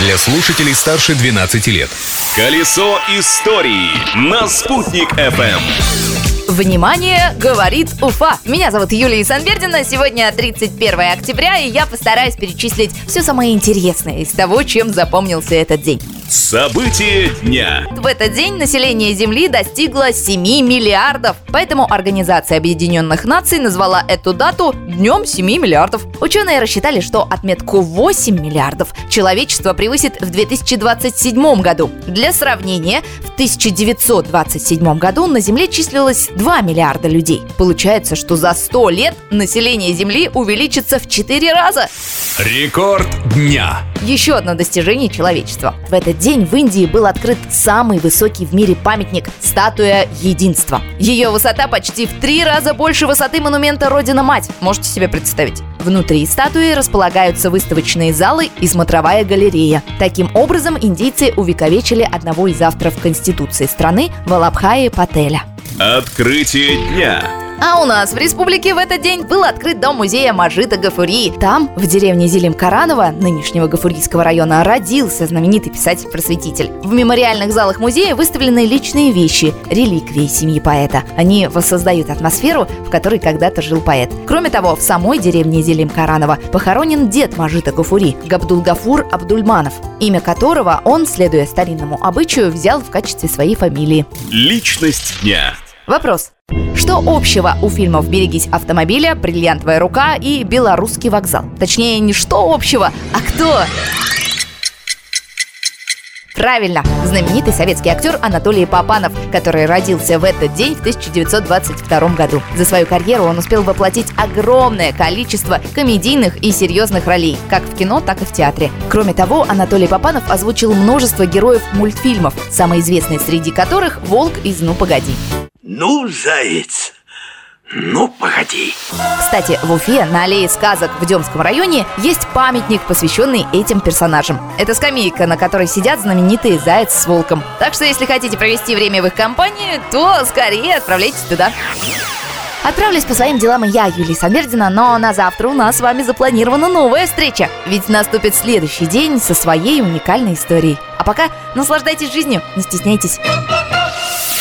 для слушателей старше 12 лет. Колесо истории на «Спутник FM. Внимание, говорит Уфа! Меня зовут Юлия Санбердина, сегодня 31 октября, и я постараюсь перечислить все самое интересное из того, чем запомнился этот день. События дня. В этот день население Земли достигло 7 миллиардов, поэтому Организация Объединенных Наций назвала эту дату Днем 7 миллиардов. Ученые рассчитали, что отметку 8 миллиардов человечество превысит в 2027 году. Для сравнения, в 1927 году на Земле числилось 2 миллиарда людей. Получается, что за 100 лет население Земли увеличится в 4 раза. Рекорд дня. Еще одно достижение человечества. В этот день в Индии был открыт самый высокий в мире памятник – статуя Единства. Ее высота почти в три раза больше высоты монумента Родина-Мать. Можете себе представить? Внутри статуи располагаются выставочные залы и смотровая галерея. Таким образом, индийцы увековечили одного из авторов Конституции страны Валабхаи Пателя. Открытие дня. А у нас в республике в этот день был открыт дом музея Мажита Гафури. Там, в деревне Зелим Каранова, нынешнего Гафурийского района, родился знаменитый писатель-просветитель. В мемориальных залах музея выставлены личные вещи, реликвии семьи поэта. Они воссоздают атмосферу, в которой когда-то жил поэт. Кроме того, в самой деревне Зелим Каранова похоронен дед Мажита Гафури, Габдулгафур Абдульманов, имя которого он, следуя старинному обычаю, взял в качестве своей фамилии. Личность дня. Вопрос. Что общего у фильмов «Берегись автомобиля», «Бриллиантовая рука» и «Белорусский вокзал»? Точнее, не что общего, а кто? Правильно, знаменитый советский актер Анатолий Попанов, который родился в этот день в 1922 году. За свою карьеру он успел воплотить огромное количество комедийных и серьезных ролей, как в кино, так и в театре. Кроме того, Анатолий Попанов озвучил множество героев мультфильмов, самый известный среди которых «Волк из «Ну, погоди». Ну, заяц, ну, погоди. Кстати, в Уфе на аллее сказок в Демском районе есть памятник, посвященный этим персонажам. Это скамейка, на которой сидят знаменитые заяц с волком. Так что, если хотите провести время в их компании, то скорее отправляйтесь туда. Отправлюсь по своим делам и я, Юлия Самердина, но на завтра у нас с вами запланирована новая встреча. Ведь наступит следующий день со своей уникальной историей. А пока наслаждайтесь жизнью, не стесняйтесь.